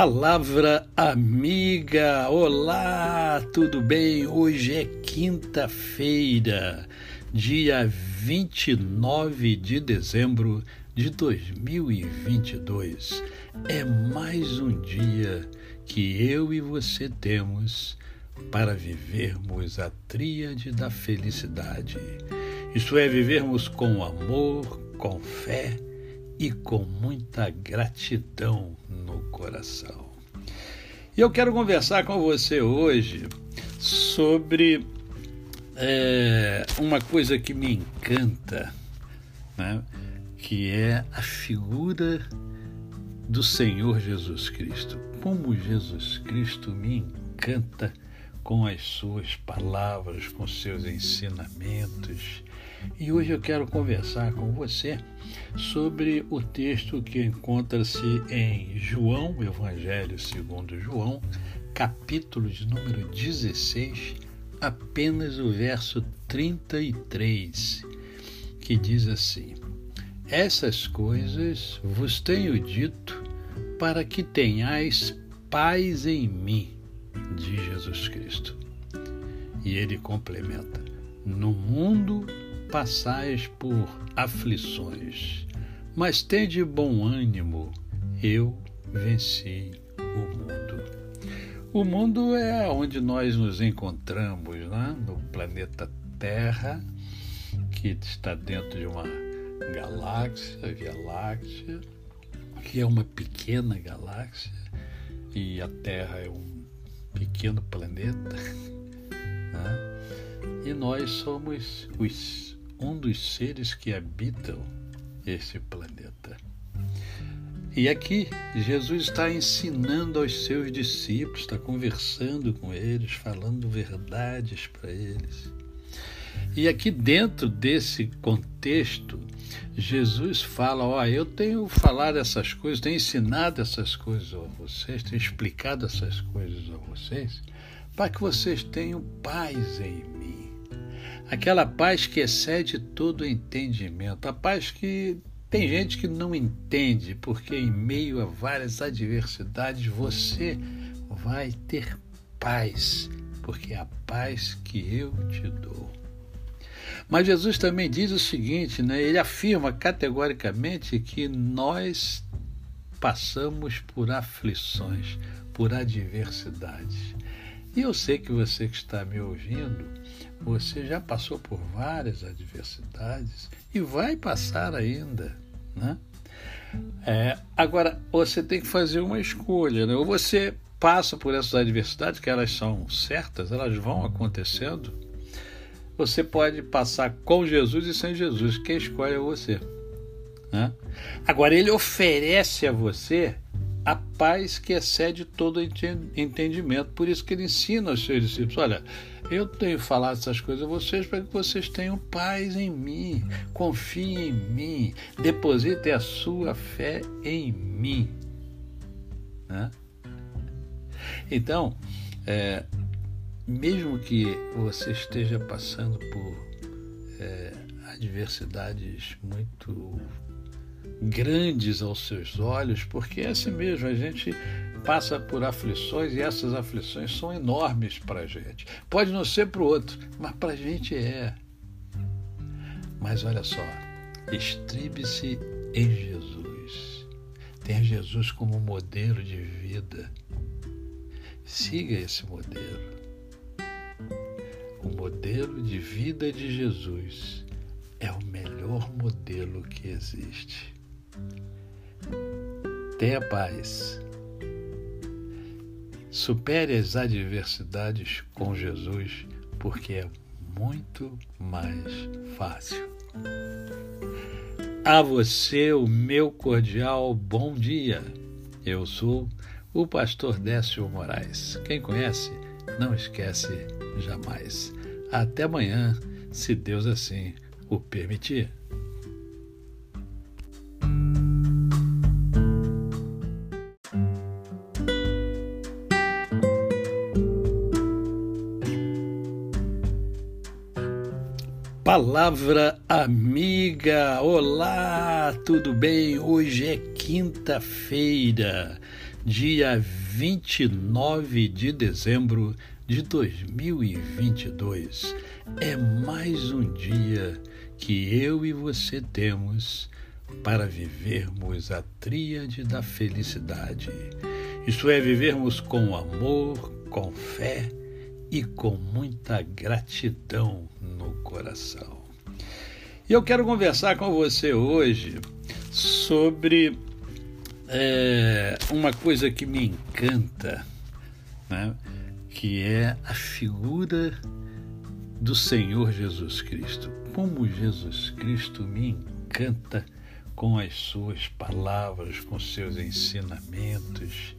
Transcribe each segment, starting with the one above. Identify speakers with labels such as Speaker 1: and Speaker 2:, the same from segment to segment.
Speaker 1: Palavra amiga, olá, tudo bem? Hoje é quinta-feira, dia 29 de dezembro de 2022. É mais um dia que eu e você temos para vivermos a tríade da felicidade. Isto é, vivermos com amor, com fé e com muita gratidão coração. E eu quero conversar com você hoje sobre é, uma coisa que me encanta, né? que é a figura do Senhor Jesus Cristo. Como Jesus Cristo me encanta com as suas palavras, com seus ensinamentos. E hoje eu quero conversar com você sobre o texto que encontra-se em João, Evangelho segundo João, capítulo de número 16, apenas o verso 33, que diz assim: Essas coisas vos tenho dito para que tenhais paz em mim, diz Jesus Cristo. E ele complementa: No mundo passais por aflições, mas tende bom ânimo, eu venci o mundo. O mundo é onde nós nos encontramos, né? no planeta Terra, que está dentro de uma galáxia, Via Láctea, que é uma pequena galáxia, e a Terra é um pequeno planeta. Né? E nós somos os um dos seres que habitam esse planeta. E aqui Jesus está ensinando aos seus discípulos, está conversando com eles, falando verdades para eles. E aqui dentro desse contexto, Jesus fala: Ó, eu tenho falado essas coisas, tenho ensinado essas coisas a vocês, tenho explicado essas coisas a vocês, para que vocês tenham paz em mim aquela paz que excede todo entendimento, a paz que tem gente que não entende, porque em meio a várias adversidades você vai ter paz, porque é a paz que eu te dou. Mas Jesus também diz o seguinte, né? ele afirma categoricamente que nós passamos por aflições, por adversidades. E eu sei que você que está me ouvindo, você já passou por várias adversidades e vai passar ainda, né? É, agora, você tem que fazer uma escolha, né? Ou você passa por essas adversidades, que elas são certas, elas vão acontecendo. Você pode passar com Jesus e sem Jesus. Quem escolhe é você. Né? Agora, ele oferece a você a paz que excede todo entendimento. Por isso que ele ensina aos seus discípulos: olha, eu tenho falado essas coisas a vocês para que vocês tenham paz em mim, confiem em mim, depositem a sua fé em mim. Né? Então, é, mesmo que você esteja passando por é, adversidades muito grandes aos seus olhos, porque é assim mesmo, a gente passa por aflições e essas aflições são enormes para a gente. Pode não ser para o outro, mas para a gente é. Mas olha só, estribe-se em Jesus. Tenha Jesus como modelo de vida. Siga esse modelo. O modelo de vida de Jesus é o melhor modelo que existe. Tenha paz. Supere as adversidades com Jesus, porque é muito mais fácil. A você o meu cordial bom dia. Eu sou o pastor Décio Moraes. Quem conhece, não esquece jamais. Até amanhã, se Deus assim o permitir. Palavra amiga, olá, tudo bem? Hoje é quinta-feira, dia 29 de dezembro de 2022. É mais um dia que eu e você temos para vivermos a tríade da felicidade. Isto é, vivermos com amor, com fé e com muita gratidão no coração. E eu quero conversar com você hoje sobre é, uma coisa que me encanta, né? que é a figura do Senhor Jesus Cristo. Como Jesus Cristo me encanta com as suas palavras, com seus ensinamentos.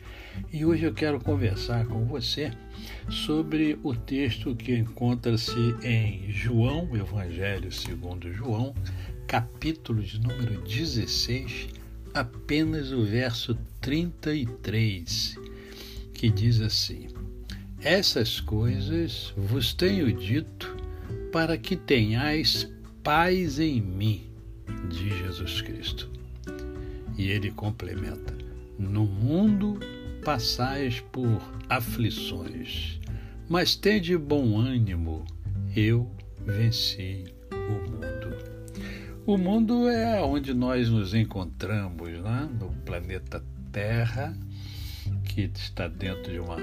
Speaker 1: E hoje eu quero conversar com você sobre o texto que encontra-se em João, Evangelho segundo João, capítulo de número 16, apenas o verso 33, que diz assim: Essas coisas vos tenho dito para que tenhais paz em mim de Jesus Cristo. E ele complementa: No mundo passais por aflições, mas tende bom ânimo, eu venci o mundo. O mundo é onde nós nos encontramos, né? no planeta Terra, que está dentro de uma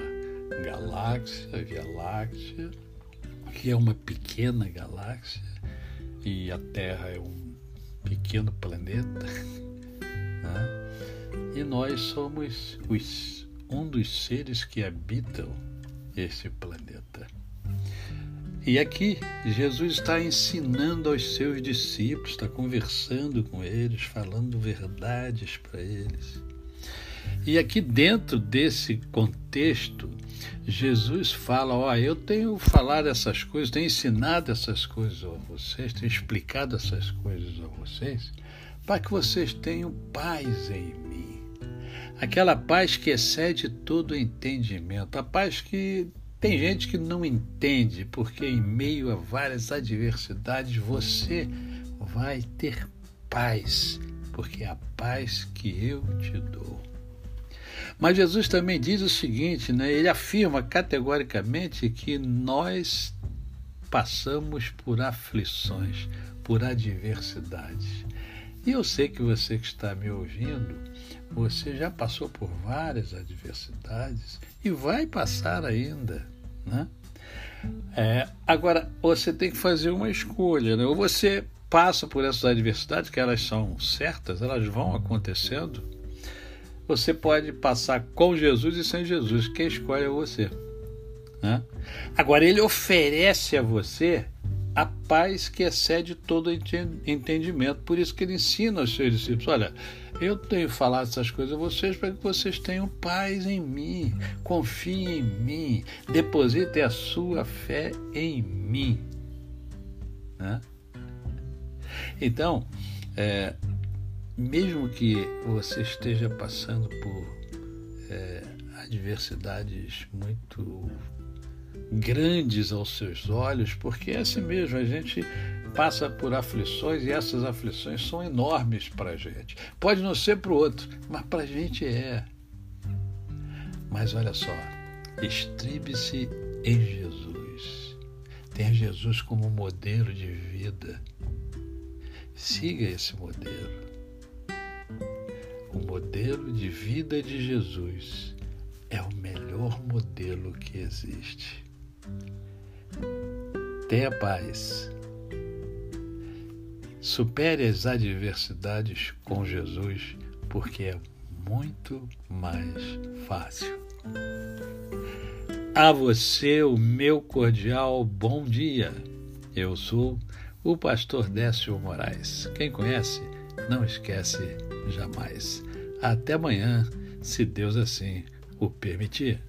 Speaker 1: galáxia, Via Láctea, que é uma pequena galáxia, e a Terra é um pequeno planeta, né? e nós somos os, um dos seres que habitam esse planeta. E aqui Jesus está ensinando aos seus discípulos, está conversando com eles, falando verdades para eles. E aqui dentro desse contexto, Jesus fala: Ó, eu tenho falado essas coisas, tenho ensinado essas coisas a vocês, tenho explicado essas coisas a vocês, para que vocês tenham paz em mim. Aquela paz que excede todo entendimento, a paz que tem gente que não entende, porque em meio a várias adversidades você vai ter paz, porque é a paz que eu te dou. Mas Jesus também diz o seguinte, né? ele afirma categoricamente que nós passamos por aflições, por adversidades. E eu sei que você que está me ouvindo, você já passou por várias adversidades e vai passar ainda, né? É, agora, você tem que fazer uma escolha, né? Ou você passa por essas adversidades, que elas são certas, elas vão acontecendo, você pode passar com Jesus e sem Jesus. Quem escolhe é você. Né? Agora, ele oferece a você a paz que excede todo entendimento. Por isso que ele ensina aos seus discípulos: olha, eu tenho falado essas coisas a vocês para que vocês tenham paz em mim, confiem em mim, depositem a sua fé em mim. Né? Então, é, mesmo que você esteja passando por é, adversidades muito grandes aos seus olhos, porque é assim mesmo, a gente passa por aflições e essas aflições são enormes para a gente. Pode não ser para o outro, mas para a gente é. Mas olha só, estribe-se em Jesus. Tenha Jesus como modelo de vida. Siga esse modelo o modelo de vida de Jesus é o melhor modelo que existe. Tenha paz. Supere as adversidades com Jesus, porque é muito mais fácil. A você o meu cordial bom dia. Eu sou o pastor Décio Moraes. Quem conhece, não esquece jamais. Até amanhã, se Deus assim o permitir.